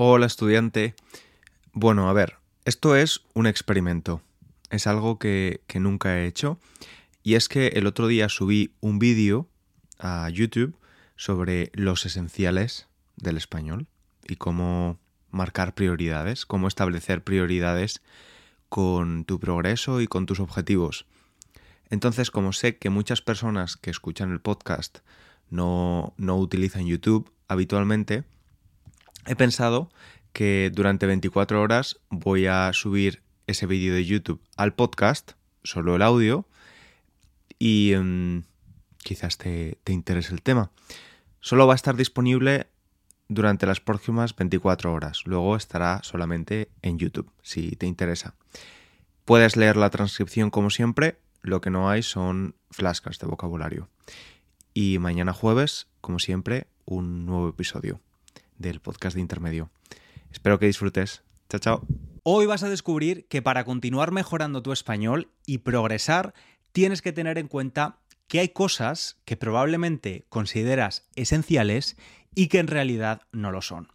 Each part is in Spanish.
Hola estudiante. Bueno, a ver, esto es un experimento. Es algo que, nunca he hecho. Y es que el otro día subí un vídeo a YouTube sobre los esenciales del español y cómo marcar prioridades, cómo establecer prioridades con tu progreso y con tus objetivos. Entonces, como sé que muchas personas que escuchan el podcast no, no utilizan YouTube habitualmente, he pensado que durante 24 horas voy a subir ese vídeo de YouTube al podcast, solo el audio, y mm, quizás te, te interese el tema. Solo va a estar disponible durante las próximas 24 horas. Luego estará solamente en YouTube, si te interesa. Puedes leer la transcripción como siempre, lo que no hay son flascas de vocabulario. Y mañana jueves, como siempre, un nuevo episodio del podcast de intermedio. Espero que disfrutes. Chao, chao. Hoy vas a descubrir que para continuar mejorando tu español y progresar, tienes que tener en cuenta que hay cosas que probablemente consideras esenciales y que en realidad no lo son.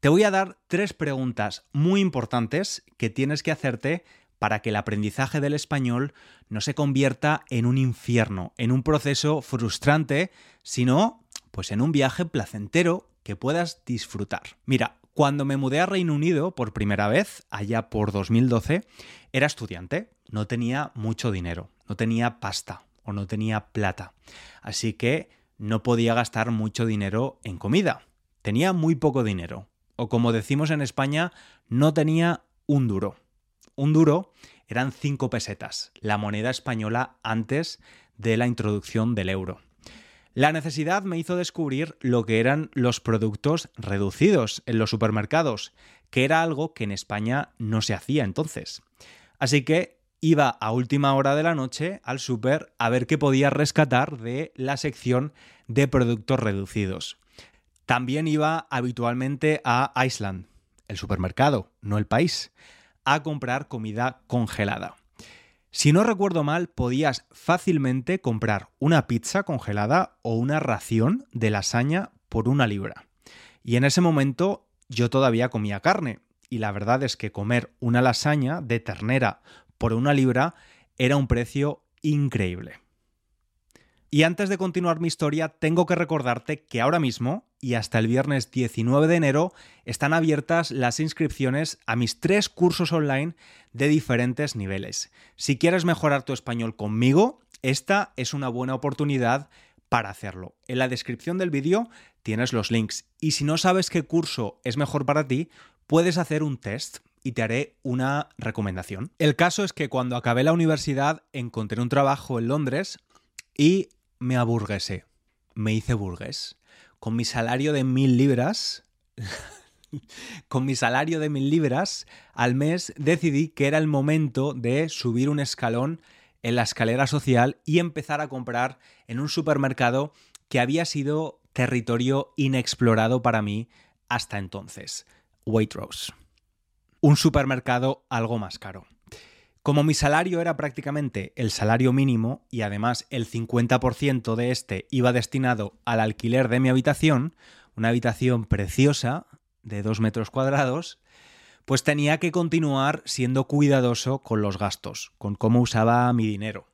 Te voy a dar tres preguntas muy importantes que tienes que hacerte para que el aprendizaje del español no se convierta en un infierno, en un proceso frustrante, sino pues en un viaje placentero que puedas disfrutar. Mira, cuando me mudé a Reino Unido por primera vez, allá por 2012, era estudiante, no tenía mucho dinero, no tenía pasta o no tenía plata. Así que no podía gastar mucho dinero en comida. Tenía muy poco dinero. O como decimos en España, no tenía un duro. Un duro eran cinco pesetas, la moneda española antes de la introducción del euro. La necesidad me hizo descubrir lo que eran los productos reducidos en los supermercados, que era algo que en España no se hacía entonces. Así que iba a última hora de la noche al super a ver qué podía rescatar de la sección de productos reducidos. También iba habitualmente a Iceland, el supermercado, no el país, a comprar comida congelada. Si no recuerdo mal, podías fácilmente comprar una pizza congelada o una ración de lasaña por una libra. Y en ese momento yo todavía comía carne, y la verdad es que comer una lasaña de ternera por una libra era un precio increíble. Y antes de continuar mi historia, tengo que recordarte que ahora mismo y hasta el viernes 19 de enero están abiertas las inscripciones a mis tres cursos online de diferentes niveles. Si quieres mejorar tu español conmigo, esta es una buena oportunidad para hacerlo. En la descripción del vídeo tienes los links y si no sabes qué curso es mejor para ti, puedes hacer un test y te haré una recomendación. El caso es que cuando acabé la universidad encontré un trabajo en Londres y me aburguesé. Me hice burgués. Con mi salario de mil libras. con mi salario de mil libras al mes decidí que era el momento de subir un escalón en la escalera social y empezar a comprar en un supermercado que había sido territorio inexplorado para mí hasta entonces, Waitrose un supermercado algo más caro. Como mi salario era prácticamente el salario mínimo y además el 50% de este iba destinado al alquiler de mi habitación, una habitación preciosa de 2 metros cuadrados, pues tenía que continuar siendo cuidadoso con los gastos, con cómo usaba mi dinero.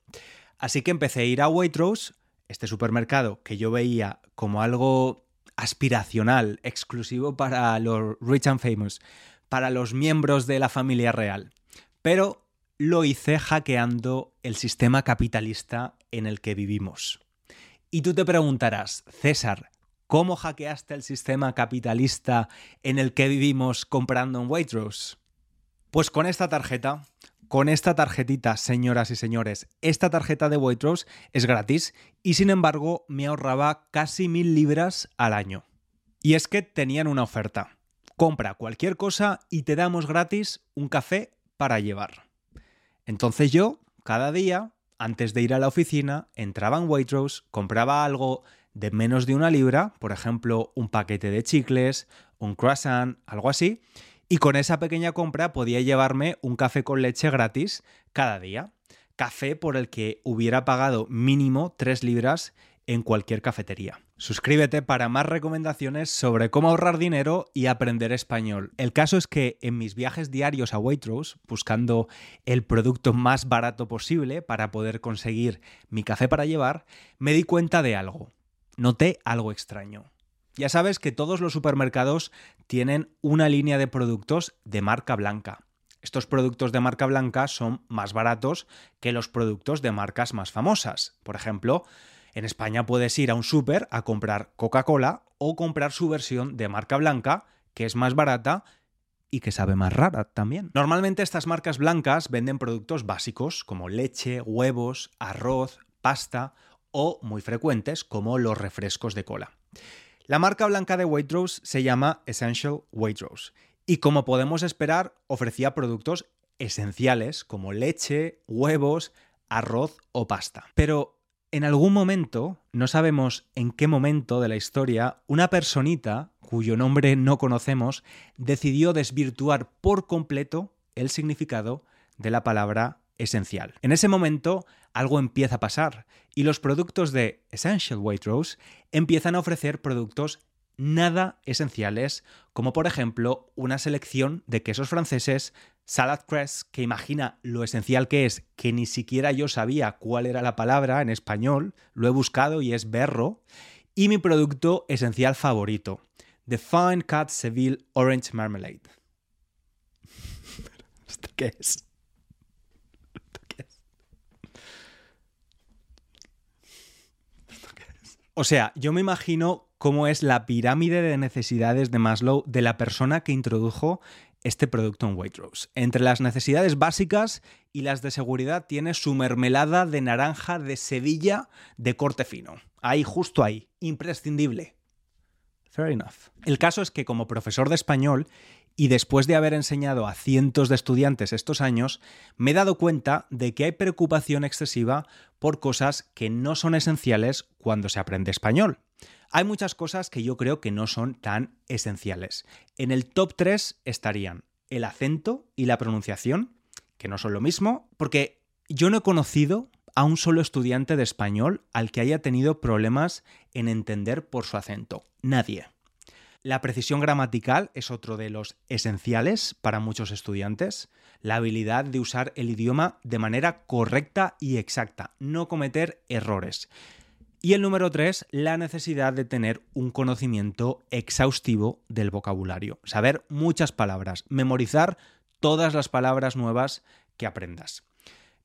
Así que empecé a ir a Waitrose, este supermercado que yo veía como algo aspiracional, exclusivo para los rich and famous, para los miembros de la familia real. Pero lo hice hackeando el sistema capitalista en el que vivimos. Y tú te preguntarás, César, ¿cómo hackeaste el sistema capitalista en el que vivimos comprando en Waitrose? Pues con esta tarjeta, con esta tarjetita, señoras y señores, esta tarjeta de Waitrose es gratis y sin embargo me ahorraba casi mil libras al año. Y es que tenían una oferta. Compra cualquier cosa y te damos gratis un café para llevar. Entonces yo, cada día, antes de ir a la oficina, entraba en Waitrose, compraba algo de menos de una libra, por ejemplo, un paquete de chicles, un croissant, algo así, y con esa pequeña compra podía llevarme un café con leche gratis cada día. Café por el que hubiera pagado mínimo 3 libras en cualquier cafetería. Suscríbete para más recomendaciones sobre cómo ahorrar dinero y aprender español. El caso es que en mis viajes diarios a Waitrose, buscando el producto más barato posible para poder conseguir mi café para llevar, me di cuenta de algo. Noté algo extraño. Ya sabes que todos los supermercados tienen una línea de productos de marca blanca. Estos productos de marca blanca son más baratos que los productos de marcas más famosas. Por ejemplo, en España puedes ir a un súper a comprar Coca-Cola o comprar su versión de marca blanca, que es más barata y que sabe más rara también. Normalmente estas marcas blancas venden productos básicos como leche, huevos, arroz, pasta o muy frecuentes como los refrescos de cola. La marca blanca de Waitrose se llama Essential Waitrose y como podemos esperar ofrecía productos esenciales como leche, huevos, arroz o pasta. Pero en algún momento, no sabemos en qué momento de la historia, una personita, cuyo nombre no conocemos, decidió desvirtuar por completo el significado de la palabra esencial. En ese momento, algo empieza a pasar y los productos de Essential Waitrose empiezan a ofrecer productos nada esenciales, como por ejemplo una selección de quesos franceses, salad cress, que imagina lo esencial que es, que ni siquiera yo sabía cuál era la palabra en español, lo he buscado y es berro, y mi producto esencial favorito, The Fine Cut Seville Orange Marmalade. ¿Esto qué es? O sea, yo me imagino cómo es la pirámide de necesidades de Maslow de la persona que introdujo este producto en Waitrose. Entre las necesidades básicas y las de seguridad tiene su mermelada de naranja de Sevilla de corte fino. Ahí, justo ahí, imprescindible. Fair enough. El caso es que como profesor de español y después de haber enseñado a cientos de estudiantes estos años, me he dado cuenta de que hay preocupación excesiva por cosas que no son esenciales cuando se aprende español. Hay muchas cosas que yo creo que no son tan esenciales. En el top 3 estarían el acento y la pronunciación, que no son lo mismo, porque yo no he conocido a un solo estudiante de español al que haya tenido problemas en entender por su acento. Nadie. La precisión gramatical es otro de los esenciales para muchos estudiantes. La habilidad de usar el idioma de manera correcta y exacta, no cometer errores. Y el número tres, la necesidad de tener un conocimiento exhaustivo del vocabulario. Saber muchas palabras, memorizar todas las palabras nuevas que aprendas.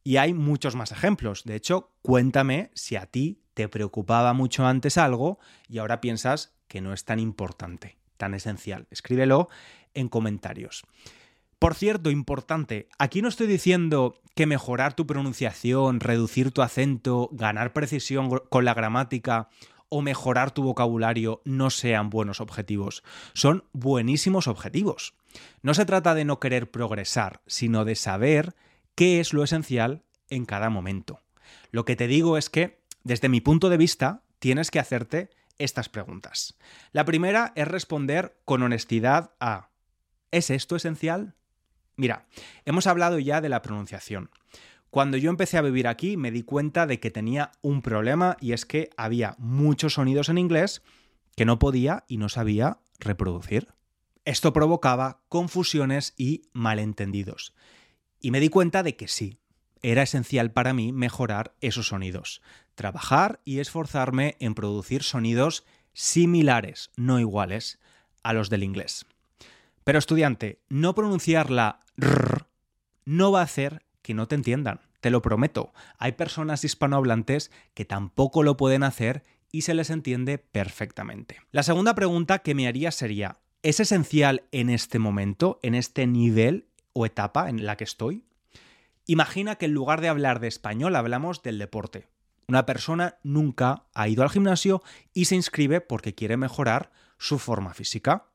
Y hay muchos más ejemplos. De hecho, cuéntame si a ti te preocupaba mucho antes algo y ahora piensas que no es tan importante, tan esencial. Escríbelo en comentarios. Por cierto, importante, aquí no estoy diciendo que mejorar tu pronunciación, reducir tu acento, ganar precisión con la gramática o mejorar tu vocabulario no sean buenos objetivos. Son buenísimos objetivos. No se trata de no querer progresar, sino de saber qué es lo esencial en cada momento. Lo que te digo es que, desde mi punto de vista, tienes que hacerte estas preguntas. La primera es responder con honestidad a ¿Es esto esencial? Mira, hemos hablado ya de la pronunciación. Cuando yo empecé a vivir aquí me di cuenta de que tenía un problema y es que había muchos sonidos en inglés que no podía y no sabía reproducir. Esto provocaba confusiones y malentendidos. Y me di cuenta de que sí, era esencial para mí mejorar esos sonidos, trabajar y esforzarme en producir sonidos similares, no iguales, a los del inglés. Pero estudiante, no pronunciar la no va a hacer que no te entiendan, te lo prometo. Hay personas hispanohablantes que tampoco lo pueden hacer y se les entiende perfectamente. La segunda pregunta que me haría sería, ¿es esencial en este momento, en este nivel o etapa en la que estoy? Imagina que en lugar de hablar de español hablamos del deporte. Una persona nunca ha ido al gimnasio y se inscribe porque quiere mejorar su forma física.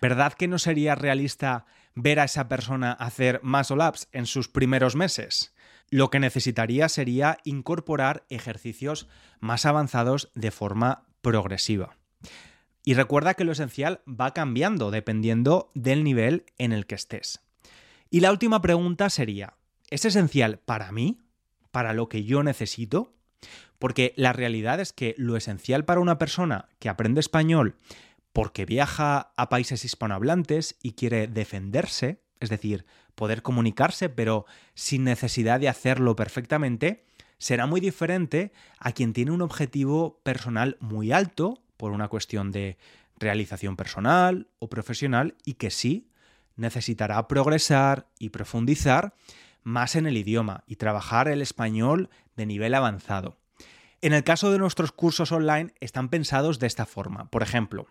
¿Verdad que no sería realista ver a esa persona hacer muscle ups en sus primeros meses? Lo que necesitaría sería incorporar ejercicios más avanzados de forma progresiva. Y recuerda que lo esencial va cambiando dependiendo del nivel en el que estés. Y la última pregunta sería, ¿es esencial para mí? ¿Para lo que yo necesito? Porque la realidad es que lo esencial para una persona que aprende español porque viaja a países hispanohablantes y quiere defenderse, es decir, poder comunicarse pero sin necesidad de hacerlo perfectamente, será muy diferente a quien tiene un objetivo personal muy alto por una cuestión de realización personal o profesional y que sí necesitará progresar y profundizar más en el idioma y trabajar el español de nivel avanzado. En el caso de nuestros cursos online están pensados de esta forma. Por ejemplo,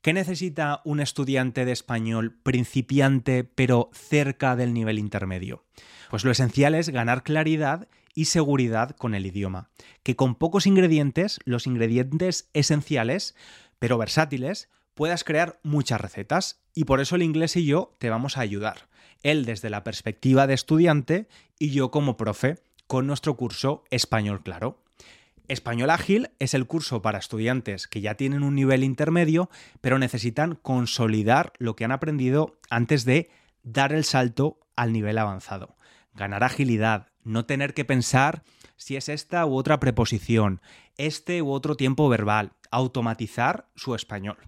¿qué necesita un estudiante de español principiante pero cerca del nivel intermedio? Pues lo esencial es ganar claridad y seguridad con el idioma, que con pocos ingredientes, los ingredientes esenciales, pero versátiles, puedas crear muchas recetas y por eso el inglés y yo te vamos a ayudar. Él desde la perspectiva de estudiante y yo como profe con nuestro curso Español Claro. Español Ágil es el curso para estudiantes que ya tienen un nivel intermedio, pero necesitan consolidar lo que han aprendido antes de dar el salto al nivel avanzado. Ganar agilidad, no tener que pensar si es esta u otra preposición, este u otro tiempo verbal, automatizar su español.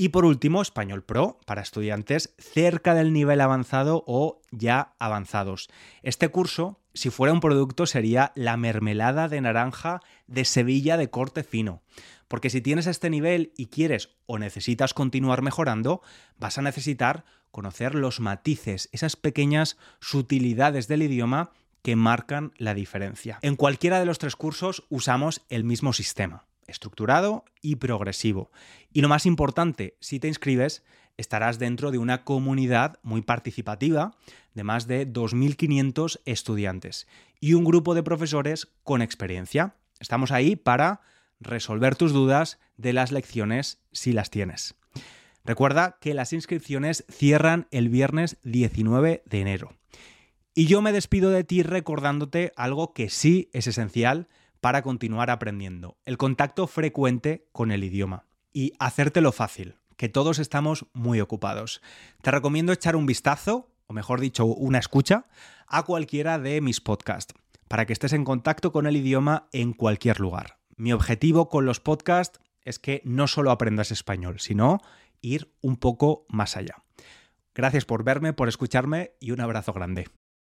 Y por último, Español Pro para estudiantes cerca del nivel avanzado o ya avanzados. Este curso, si fuera un producto, sería la mermelada de naranja de Sevilla de corte fino. Porque si tienes este nivel y quieres o necesitas continuar mejorando, vas a necesitar conocer los matices, esas pequeñas sutilidades del idioma que marcan la diferencia. En cualquiera de los tres cursos usamos el mismo sistema estructurado y progresivo. Y lo más importante, si te inscribes, estarás dentro de una comunidad muy participativa de más de 2.500 estudiantes y un grupo de profesores con experiencia. Estamos ahí para resolver tus dudas de las lecciones si las tienes. Recuerda que las inscripciones cierran el viernes 19 de enero. Y yo me despido de ti recordándote algo que sí es esencial para continuar aprendiendo, el contacto frecuente con el idioma y hacértelo fácil, que todos estamos muy ocupados. Te recomiendo echar un vistazo, o mejor dicho, una escucha, a cualquiera de mis podcasts, para que estés en contacto con el idioma en cualquier lugar. Mi objetivo con los podcasts es que no solo aprendas español, sino ir un poco más allá. Gracias por verme, por escucharme y un abrazo grande.